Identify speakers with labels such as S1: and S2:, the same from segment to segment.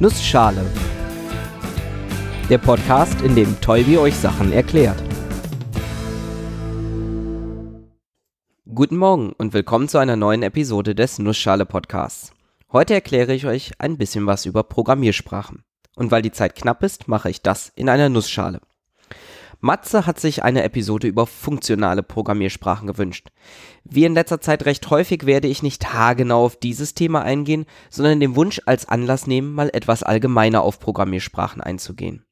S1: Nussschale. Der Podcast, in dem Tolbi euch Sachen erklärt. Guten Morgen und willkommen zu einer neuen Episode des Nussschale Podcasts. Heute erkläre ich euch ein bisschen was über Programmiersprachen. Und weil die Zeit knapp ist, mache ich das in einer Nussschale. Matze hat sich eine Episode über funktionale Programmiersprachen gewünscht. Wie in letzter Zeit recht häufig werde ich nicht haargenau auf dieses Thema eingehen, sondern den Wunsch als Anlass nehmen, mal etwas allgemeiner auf Programmiersprachen einzugehen.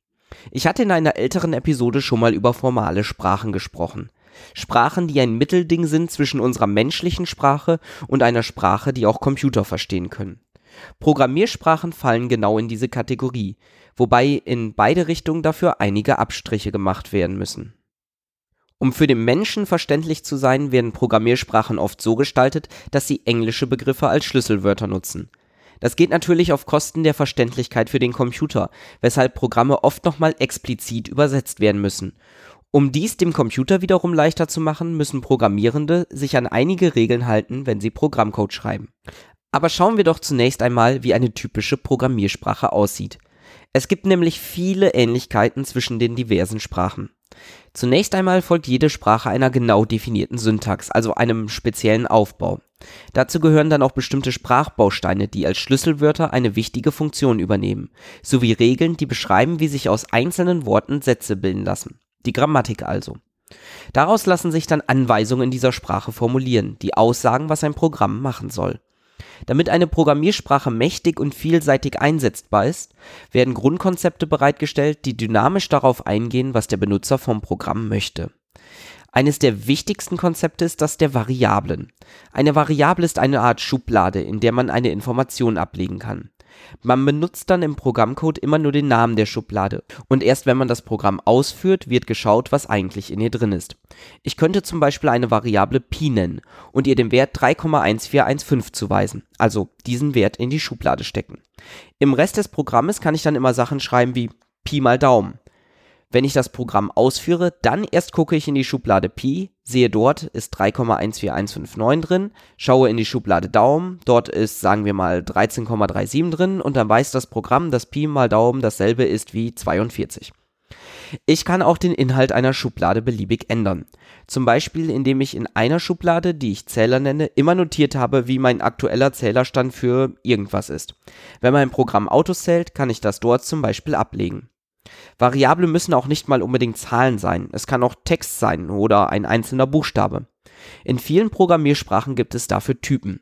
S1: Ich hatte in einer älteren Episode schon mal über formale Sprachen gesprochen. Sprachen, die ein Mittelding sind zwischen unserer menschlichen Sprache und einer Sprache, die auch Computer verstehen können. Programmiersprachen fallen genau in diese Kategorie, wobei in beide Richtungen dafür einige Abstriche gemacht werden müssen. Um für den Menschen verständlich zu sein, werden Programmiersprachen oft so gestaltet, dass sie englische Begriffe als Schlüsselwörter nutzen. Das geht natürlich auf Kosten der Verständlichkeit für den Computer, weshalb Programme oft nochmal explizit übersetzt werden müssen. Um dies dem Computer wiederum leichter zu machen, müssen Programmierende sich an einige Regeln halten, wenn sie Programmcode schreiben. Aber schauen wir doch zunächst einmal, wie eine typische Programmiersprache aussieht. Es gibt nämlich viele Ähnlichkeiten zwischen den diversen Sprachen. Zunächst einmal folgt jede Sprache einer genau definierten Syntax, also einem speziellen Aufbau. Dazu gehören dann auch bestimmte Sprachbausteine, die als Schlüsselwörter eine wichtige Funktion übernehmen, sowie Regeln, die beschreiben, wie sich aus einzelnen Worten Sätze bilden lassen. Die Grammatik also. Daraus lassen sich dann Anweisungen in dieser Sprache formulieren, die aussagen, was ein Programm machen soll. Damit eine Programmiersprache mächtig und vielseitig einsetzbar ist, werden Grundkonzepte bereitgestellt, die dynamisch darauf eingehen, was der Benutzer vom Programm möchte. Eines der wichtigsten Konzepte ist das der Variablen. Eine Variable ist eine Art Schublade, in der man eine Information ablegen kann. Man benutzt dann im Programmcode immer nur den Namen der Schublade und erst wenn man das Programm ausführt, wird geschaut, was eigentlich in ihr drin ist. Ich könnte zum Beispiel eine Variable Pi nennen und ihr den Wert 3,1415 zuweisen, also diesen Wert in die Schublade stecken. Im Rest des Programmes kann ich dann immer Sachen schreiben wie Pi mal Daumen wenn ich das Programm ausführe, dann erst gucke ich in die Schublade Pi, sehe dort ist 3,14159 drin, schaue in die Schublade Daumen, dort ist sagen wir mal 13,37 drin und dann weiß das Programm, dass Pi mal Daumen dasselbe ist wie 42. Ich kann auch den Inhalt einer Schublade beliebig ändern. Zum Beispiel, indem ich in einer Schublade, die ich Zähler nenne, immer notiert habe, wie mein aktueller Zählerstand für irgendwas ist. Wenn mein Programm Autos zählt, kann ich das dort zum Beispiel ablegen. Variablen müssen auch nicht mal unbedingt Zahlen sein, es kann auch Text sein oder ein einzelner Buchstabe. In vielen Programmiersprachen gibt es dafür Typen.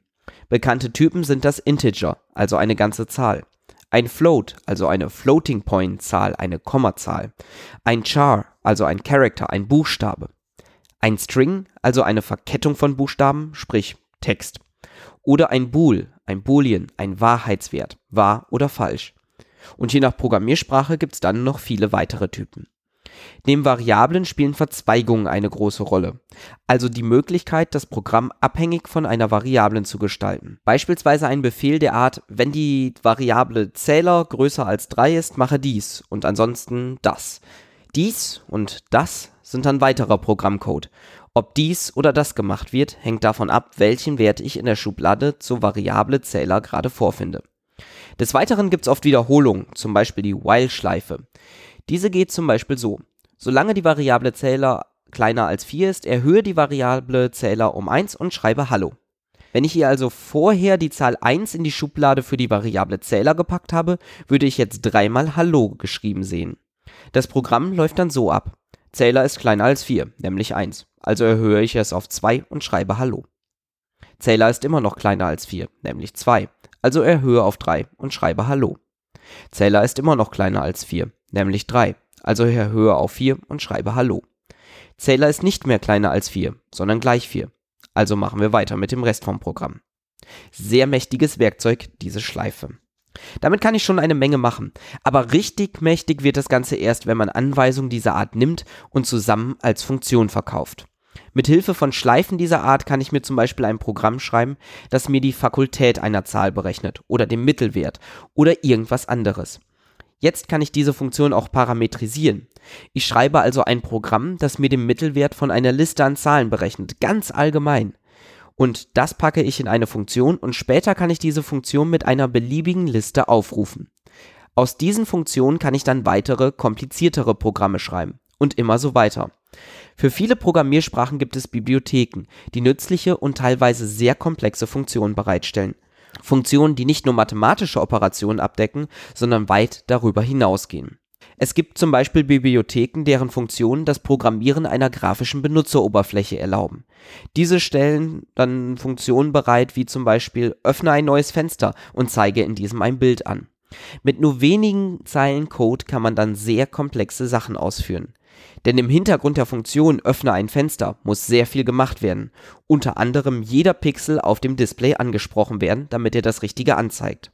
S1: Bekannte Typen sind das Integer, also eine ganze Zahl, ein Float, also eine Floating Point Zahl, eine Kommazahl, ein Char, also ein Character, ein Buchstabe, ein String, also eine Verkettung von Buchstaben, sprich Text, oder ein Bool, ein Boolean, ein Wahrheitswert, wahr oder falsch. Und je nach Programmiersprache gibt es dann noch viele weitere Typen. Neben Variablen spielen Verzweigungen eine große Rolle, also die Möglichkeit, das Programm abhängig von einer Variablen zu gestalten. Beispielsweise ein Befehl der Art, wenn die Variable Zähler größer als 3 ist, mache dies und ansonsten das. Dies und das sind dann weiterer Programmcode. Ob dies oder das gemacht wird, hängt davon ab, welchen Wert ich in der Schublade zur Variable Zähler gerade vorfinde. Des Weiteren gibt es oft Wiederholungen, zum Beispiel die While-Schleife. Diese geht zum Beispiel so. Solange die Variable Zähler kleiner als 4 ist, erhöhe die Variable Zähler um 1 und schreibe Hallo. Wenn ich hier also vorher die Zahl 1 in die Schublade für die Variable Zähler gepackt habe, würde ich jetzt dreimal Hallo geschrieben sehen. Das Programm läuft dann so ab. Zähler ist kleiner als 4, nämlich 1. Also erhöhe ich es auf 2 und schreibe Hallo. Zähler ist immer noch kleiner als 4, nämlich 2 also erhöhe auf 3 und schreibe Hallo. Zähler ist immer noch kleiner als 4, nämlich 3, also erhöhe auf 4 und schreibe Hallo. Zähler ist nicht mehr kleiner als 4, sondern gleich 4, also machen wir weiter mit dem Rest vom Programm. Sehr mächtiges Werkzeug, diese Schleife. Damit kann ich schon eine Menge machen, aber richtig mächtig wird das Ganze erst, wenn man Anweisungen dieser Art nimmt und zusammen als Funktion verkauft. Mit Hilfe von Schleifen dieser Art kann ich mir zum Beispiel ein Programm schreiben, das mir die Fakultät einer Zahl berechnet oder den Mittelwert oder irgendwas anderes. Jetzt kann ich diese Funktion auch parametrisieren. Ich schreibe also ein Programm, das mir den Mittelwert von einer Liste an Zahlen berechnet, ganz allgemein. Und das packe ich in eine Funktion und später kann ich diese Funktion mit einer beliebigen Liste aufrufen. Aus diesen Funktionen kann ich dann weitere, kompliziertere Programme schreiben und immer so weiter. Für viele Programmiersprachen gibt es Bibliotheken, die nützliche und teilweise sehr komplexe Funktionen bereitstellen. Funktionen, die nicht nur mathematische Operationen abdecken, sondern weit darüber hinausgehen. Es gibt zum Beispiel Bibliotheken, deren Funktionen das Programmieren einer grafischen Benutzeroberfläche erlauben. Diese stellen dann Funktionen bereit, wie zum Beispiel öffne ein neues Fenster und zeige in diesem ein Bild an. Mit nur wenigen Zeilen Code kann man dann sehr komplexe Sachen ausführen. Denn im Hintergrund der Funktion öffne ein Fenster muss sehr viel gemacht werden, unter anderem jeder Pixel auf dem Display angesprochen werden, damit er das Richtige anzeigt.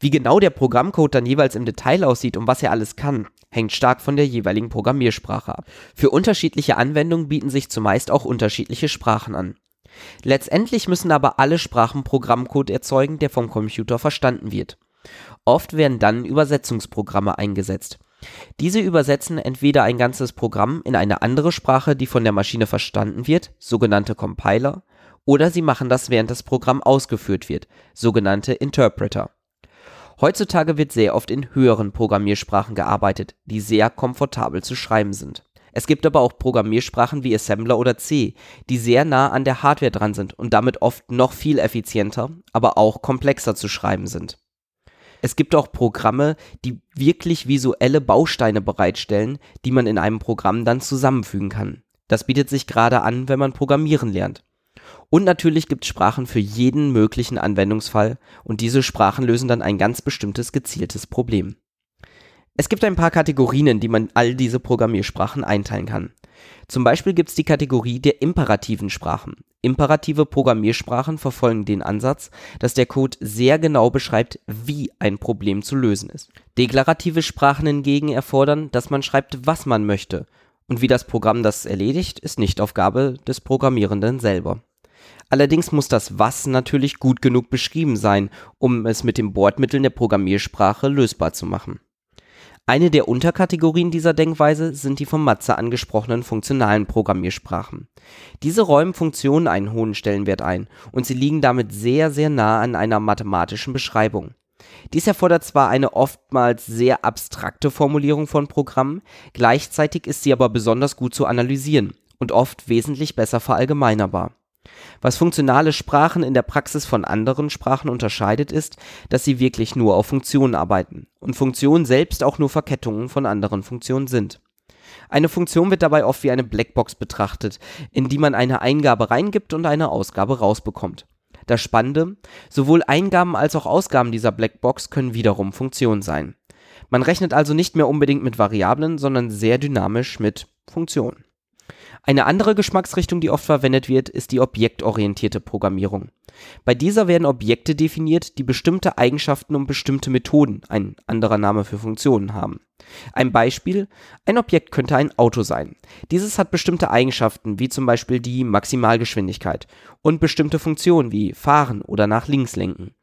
S1: Wie genau der Programmcode dann jeweils im Detail aussieht und was er alles kann, hängt stark von der jeweiligen Programmiersprache ab. Für unterschiedliche Anwendungen bieten sich zumeist auch unterschiedliche Sprachen an. Letztendlich müssen aber alle Sprachen Programmcode erzeugen, der vom Computer verstanden wird. Oft werden dann Übersetzungsprogramme eingesetzt. Diese übersetzen entweder ein ganzes Programm in eine andere Sprache, die von der Maschine verstanden wird, sogenannte Compiler, oder sie machen das, während das Programm ausgeführt wird, sogenannte Interpreter. Heutzutage wird sehr oft in höheren Programmiersprachen gearbeitet, die sehr komfortabel zu schreiben sind. Es gibt aber auch Programmiersprachen wie Assembler oder C, die sehr nah an der Hardware dran sind und damit oft noch viel effizienter, aber auch komplexer zu schreiben sind. Es gibt auch Programme, die wirklich visuelle Bausteine bereitstellen, die man in einem Programm dann zusammenfügen kann. Das bietet sich gerade an, wenn man Programmieren lernt. Und natürlich gibt es Sprachen für jeden möglichen Anwendungsfall und diese Sprachen lösen dann ein ganz bestimmtes gezieltes Problem. Es gibt ein paar Kategorien, in die man all diese Programmiersprachen einteilen kann. Zum Beispiel gibt es die Kategorie der imperativen Sprachen. Imperative Programmiersprachen verfolgen den Ansatz, dass der Code sehr genau beschreibt, wie ein Problem zu lösen ist. Deklarative Sprachen hingegen erfordern, dass man schreibt, was man möchte. Und wie das Programm das erledigt, ist nicht Aufgabe des Programmierenden selber. Allerdings muss das Was natürlich gut genug beschrieben sein, um es mit den Bordmitteln der Programmiersprache lösbar zu machen. Eine der Unterkategorien dieser Denkweise sind die von Matze angesprochenen funktionalen Programmiersprachen. Diese räumen Funktionen einen hohen Stellenwert ein und sie liegen damit sehr, sehr nah an einer mathematischen Beschreibung. Dies erfordert zwar eine oftmals sehr abstrakte Formulierung von Programmen, gleichzeitig ist sie aber besonders gut zu analysieren und oft wesentlich besser verallgemeinerbar was funktionale Sprachen in der Praxis von anderen Sprachen unterscheidet, ist, dass sie wirklich nur auf Funktionen arbeiten und Funktionen selbst auch nur Verkettungen von anderen Funktionen sind. Eine Funktion wird dabei oft wie eine Blackbox betrachtet, in die man eine Eingabe reingibt und eine Ausgabe rausbekommt. Das Spannende, sowohl Eingaben als auch Ausgaben dieser Blackbox können wiederum Funktionen sein. Man rechnet also nicht mehr unbedingt mit Variablen, sondern sehr dynamisch mit Funktionen. Eine andere Geschmacksrichtung, die oft verwendet wird, ist die objektorientierte Programmierung. Bei dieser werden Objekte definiert, die bestimmte Eigenschaften und bestimmte Methoden, ein anderer Name für Funktionen, haben. Ein Beispiel: Ein Objekt könnte ein Auto sein. Dieses hat bestimmte Eigenschaften, wie zum Beispiel die Maximalgeschwindigkeit und bestimmte Funktionen wie Fahren oder nach links lenken.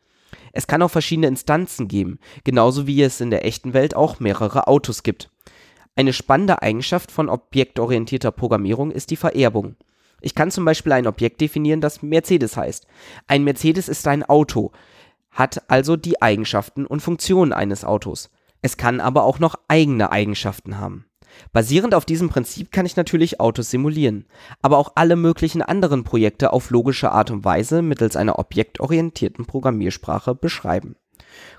S1: Es kann auch verschiedene Instanzen geben, genauso wie es in der echten Welt auch mehrere Autos gibt. Eine spannende Eigenschaft von objektorientierter Programmierung ist die Vererbung. Ich kann zum Beispiel ein Objekt definieren, das Mercedes heißt. Ein Mercedes ist ein Auto, hat also die Eigenschaften und Funktionen eines Autos. Es kann aber auch noch eigene Eigenschaften haben. Basierend auf diesem Prinzip kann ich natürlich Autos simulieren, aber auch alle möglichen anderen Projekte auf logische Art und Weise mittels einer objektorientierten Programmiersprache beschreiben.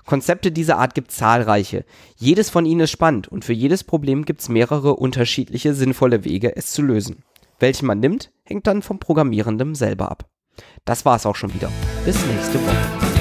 S1: Konzepte dieser Art gibt zahlreiche. Jedes von ihnen ist spannend und für jedes Problem gibt es mehrere unterschiedliche sinnvolle Wege, es zu lösen. Welchen man nimmt, hängt dann vom Programmierenden selber ab. Das war's auch schon wieder. Bis nächste Woche.